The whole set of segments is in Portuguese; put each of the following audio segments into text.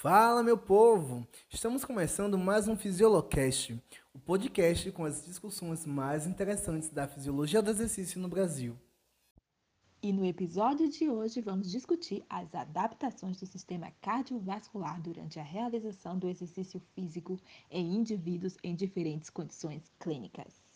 Fala, meu povo! Estamos começando mais um Fisiolocast, o podcast com as discussões mais interessantes da fisiologia do exercício no Brasil. E no episódio de hoje vamos discutir as adaptações do sistema cardiovascular durante a realização do exercício físico em indivíduos em diferentes condições clínicas.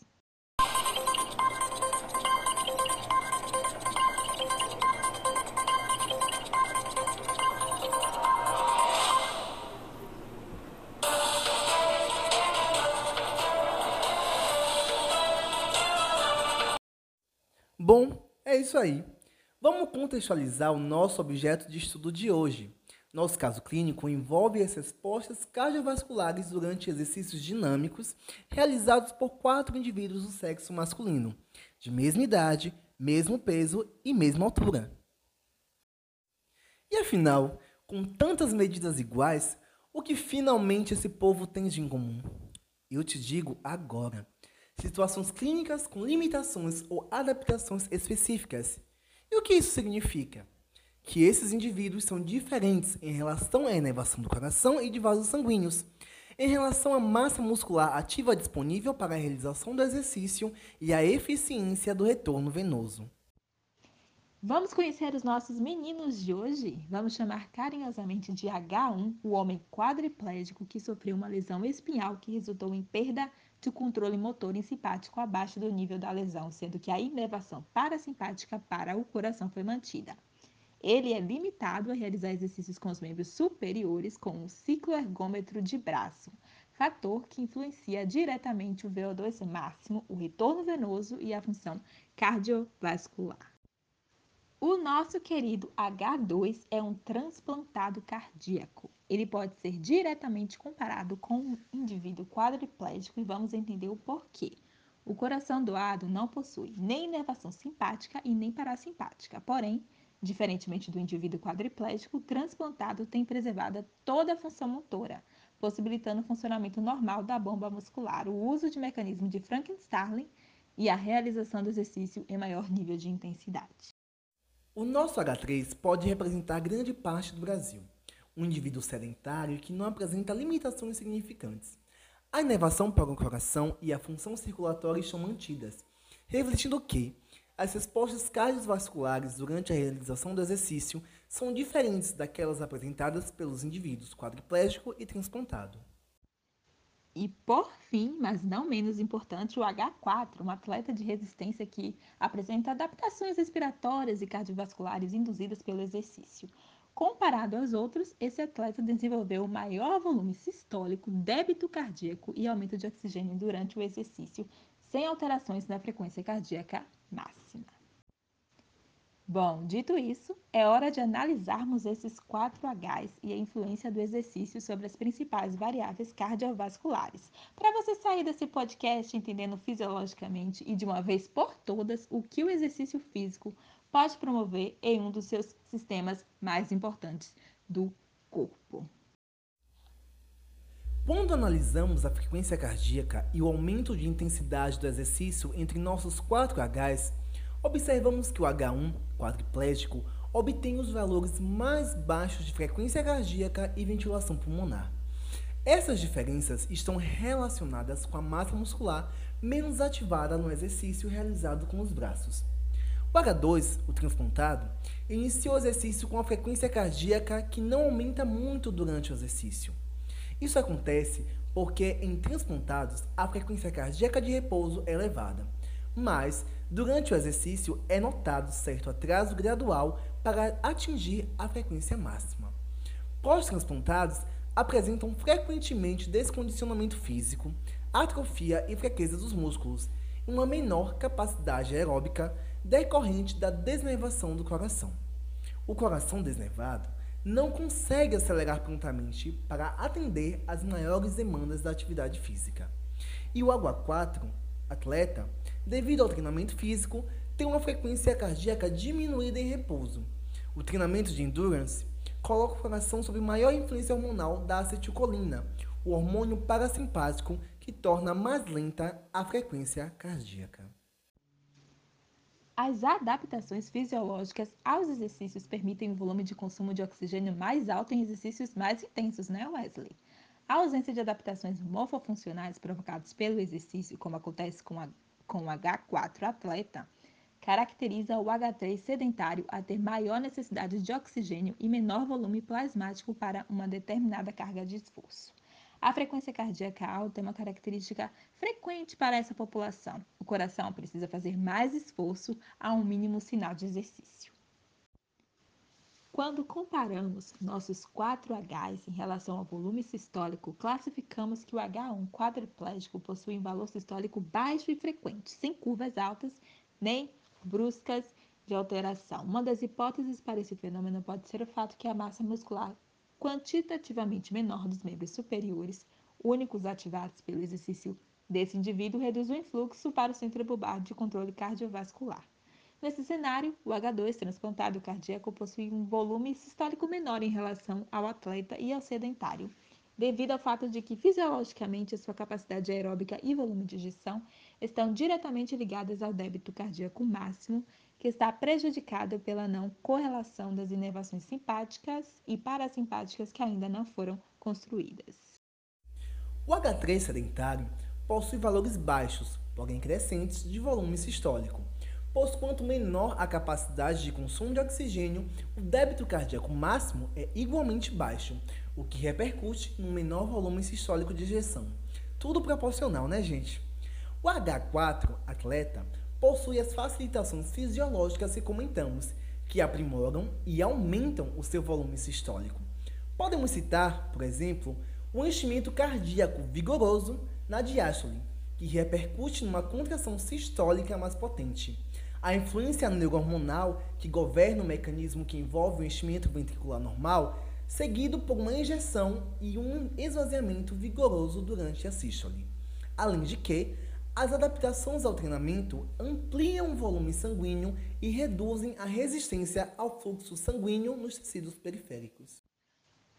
Bom, é isso aí. Vamos contextualizar o nosso objeto de estudo de hoje. Nosso caso clínico envolve as respostas cardiovasculares durante exercícios dinâmicos realizados por quatro indivíduos do sexo masculino, de mesma idade, mesmo peso e mesma altura. E afinal, com tantas medidas iguais, o que finalmente esse povo tem de em comum? Eu te digo agora situações clínicas com limitações ou adaptações específicas. E o que isso significa? Que esses indivíduos são diferentes em relação à inervação do coração e de vasos sanguíneos, em relação à massa muscular ativa disponível para a realização do exercício e a eficiência do retorno venoso. Vamos conhecer os nossos meninos de hoje? Vamos chamar carinhosamente de H1 o homem quadriplégico que sofreu uma lesão espinhal que resultou em perda de controle motor simpático abaixo do nível da lesão, sendo que a inervação parasimpática para o coração foi mantida. Ele é limitado a realizar exercícios com os membros superiores com o cicloergômetro de braço, fator que influencia diretamente o VO2 máximo, o retorno venoso e a função cardiovascular. O nosso querido H2 é um transplantado cardíaco. Ele pode ser diretamente comparado com um indivíduo quadriplégico e vamos entender o porquê. O coração doado não possui nem inervação simpática e nem parasimpática. Porém, diferentemente do indivíduo quadriplégico, o transplantado tem preservada toda a função motora, possibilitando o funcionamento normal da bomba muscular, o uso de mecanismo de Frankenstein e a realização do exercício em maior nível de intensidade. O nosso H3 pode representar grande parte do Brasil, um indivíduo sedentário que não apresenta limitações significantes. A inervação para o coração e a função circulatória estão mantidas, refletindo que as respostas cardiovasculares durante a realização do exercício são diferentes daquelas apresentadas pelos indivíduos quadriplégico e transplantado. E por fim, mas não menos importante, o H4, um atleta de resistência que apresenta adaptações respiratórias e cardiovasculares induzidas pelo exercício. Comparado aos outros, esse atleta desenvolveu maior volume sistólico, débito cardíaco e aumento de oxigênio durante o exercício, sem alterações na frequência cardíaca máxima. Bom, dito isso, é hora de analisarmos esses 4 Hs e a influência do exercício sobre as principais variáveis cardiovasculares, para você sair desse podcast entendendo fisiologicamente e de uma vez por todas o que o exercício físico pode promover em um dos seus sistemas mais importantes do corpo. Quando analisamos a frequência cardíaca e o aumento de intensidade do exercício entre nossos 4 Hs, observamos que o H1 quadriplégico obtém os valores mais baixos de frequência cardíaca e ventilação pulmonar. Essas diferenças estão relacionadas com a massa muscular menos ativada no exercício realizado com os braços. O H2, o transplantado, iniciou o exercício com a frequência cardíaca que não aumenta muito durante o exercício. Isso acontece porque em transplantados a frequência cardíaca de repouso é elevada, mas Durante o exercício é notado certo atraso gradual para atingir a frequência máxima. Pós-transplantados apresentam frequentemente descondicionamento físico, atrofia e fraqueza dos músculos, e uma menor capacidade aeróbica decorrente da desnervação do coração. O coração desnervado não consegue acelerar prontamente para atender às maiores demandas da atividade física. E o água 4, atleta, devido ao treinamento físico, tem uma frequência cardíaca diminuída em repouso. O treinamento de endurance coloca o coração sob maior influência hormonal da acetilcolina, o hormônio parasimpático que torna mais lenta a frequência cardíaca. As adaptações fisiológicas aos exercícios permitem um volume de consumo de oxigênio mais alto em exercícios mais intensos, né, Wesley? A ausência de adaptações morfofuncionais provocadas pelo exercício, como acontece com, a, com o H4 atleta, caracteriza o H3 sedentário a ter maior necessidade de oxigênio e menor volume plasmático para uma determinada carga de esforço. A frequência cardíaca alta é uma característica frequente para essa população. O coração precisa fazer mais esforço a um mínimo sinal de exercício. Quando comparamos nossos 4 Hs em relação ao volume sistólico, classificamos que o H1 quadriplégico possui um valor sistólico baixo e frequente, sem curvas altas nem bruscas de alteração. Uma das hipóteses para esse fenômeno pode ser o fato que a massa muscular quantitativamente menor dos membros superiores, únicos ativados pelo exercício desse indivíduo, reduz o influxo para o centro bulbar de controle cardiovascular. Nesse cenário, o H2 transplantado cardíaco possui um volume sistólico menor em relação ao atleta e ao sedentário, devido ao fato de que fisiologicamente sua capacidade aeróbica e volume de ejeção estão diretamente ligadas ao débito cardíaco máximo, que está prejudicado pela não correlação das inervações simpáticas e parasimpáticas que ainda não foram construídas. O H3 sedentário possui valores baixos, porém crescentes, de volume sistólico pois quanto menor a capacidade de consumo de oxigênio, o débito cardíaco máximo é igualmente baixo, o que repercute no menor volume sistólico de ejeção. Tudo proporcional, né, gente? O H4 atleta possui as facilitações fisiológicas que comentamos, que aprimoram e aumentam o seu volume sistólico. Podemos citar, por exemplo, o enchimento cardíaco vigoroso na diástole, que repercute numa contração sistólica mais potente a influência neurohormonal que governa o mecanismo que envolve o enchimento ventricular normal, seguido por uma injeção e um esvaziamento vigoroso durante a sístole. Além de que, as adaptações ao treinamento ampliam o volume sanguíneo e reduzem a resistência ao fluxo sanguíneo nos tecidos periféricos.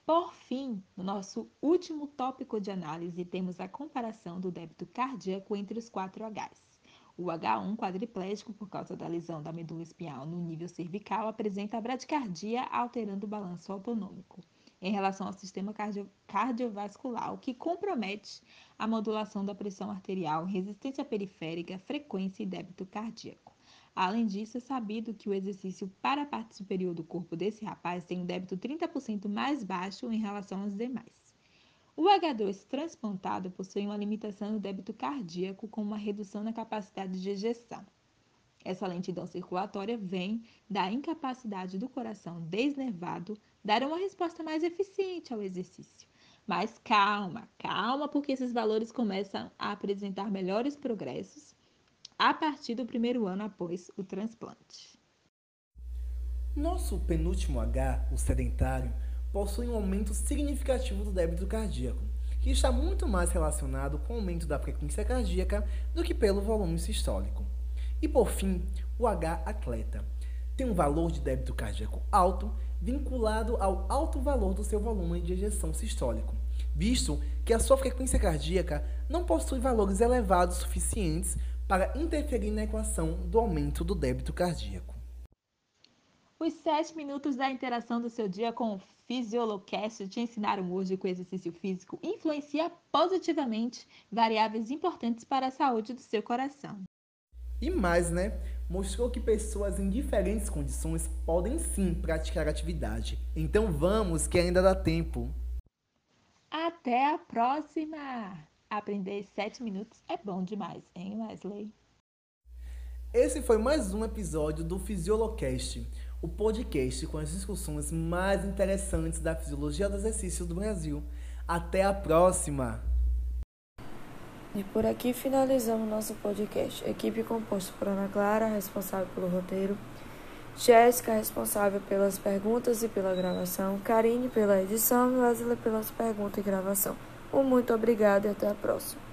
Por fim, no nosso último tópico de análise, temos a comparação do débito cardíaco entre os 4 Hs. O H1 quadriplégico, por causa da lesão da medula espinhal no nível cervical, apresenta bradicardia alterando o balanço autonômico em relação ao sistema cardio cardiovascular, o que compromete a modulação da pressão arterial, resistência periférica, frequência e débito cardíaco. Além disso, é sabido que o exercício para a parte superior do corpo desse rapaz tem um débito 30% mais baixo em relação aos demais. O H2 transplantado possui uma limitação no débito cardíaco com uma redução na capacidade de ejeção. Essa lentidão circulatória vem da incapacidade do coração desnervado dar uma resposta mais eficiente ao exercício. Mas calma, calma, porque esses valores começam a apresentar melhores progressos a partir do primeiro ano após o transplante. Nosso penúltimo H, o sedentário, possui um aumento significativo do débito cardíaco, que está muito mais relacionado com o aumento da frequência cardíaca do que pelo volume sistólico. E por fim, o H atleta tem um valor de débito cardíaco alto vinculado ao alto valor do seu volume de ejeção sistólico, visto que a sua frequência cardíaca não possui valores elevados suficientes para interferir na equação do aumento do débito cardíaco. Os sete minutos da interação do seu dia com o Fisiolocast te ensinaram hoje que o exercício físico influencia positivamente variáveis importantes para a saúde do seu coração. E mais, né? Mostrou que pessoas em diferentes condições podem sim praticar atividade. Então vamos, que ainda dá tempo. Até a próxima! Aprender sete minutos é bom demais, hein, Wesley? Esse foi mais um episódio do Fisiolocast o podcast com as discussões mais interessantes da fisiologia do exercício do Brasil. Até a próxima! E por aqui finalizamos nosso podcast. Equipe composta por Ana Clara, responsável pelo roteiro, Jéssica, responsável pelas perguntas e pela gravação, Karine pela edição e Wesley pelas perguntas e gravação. Um muito obrigado e até a próxima.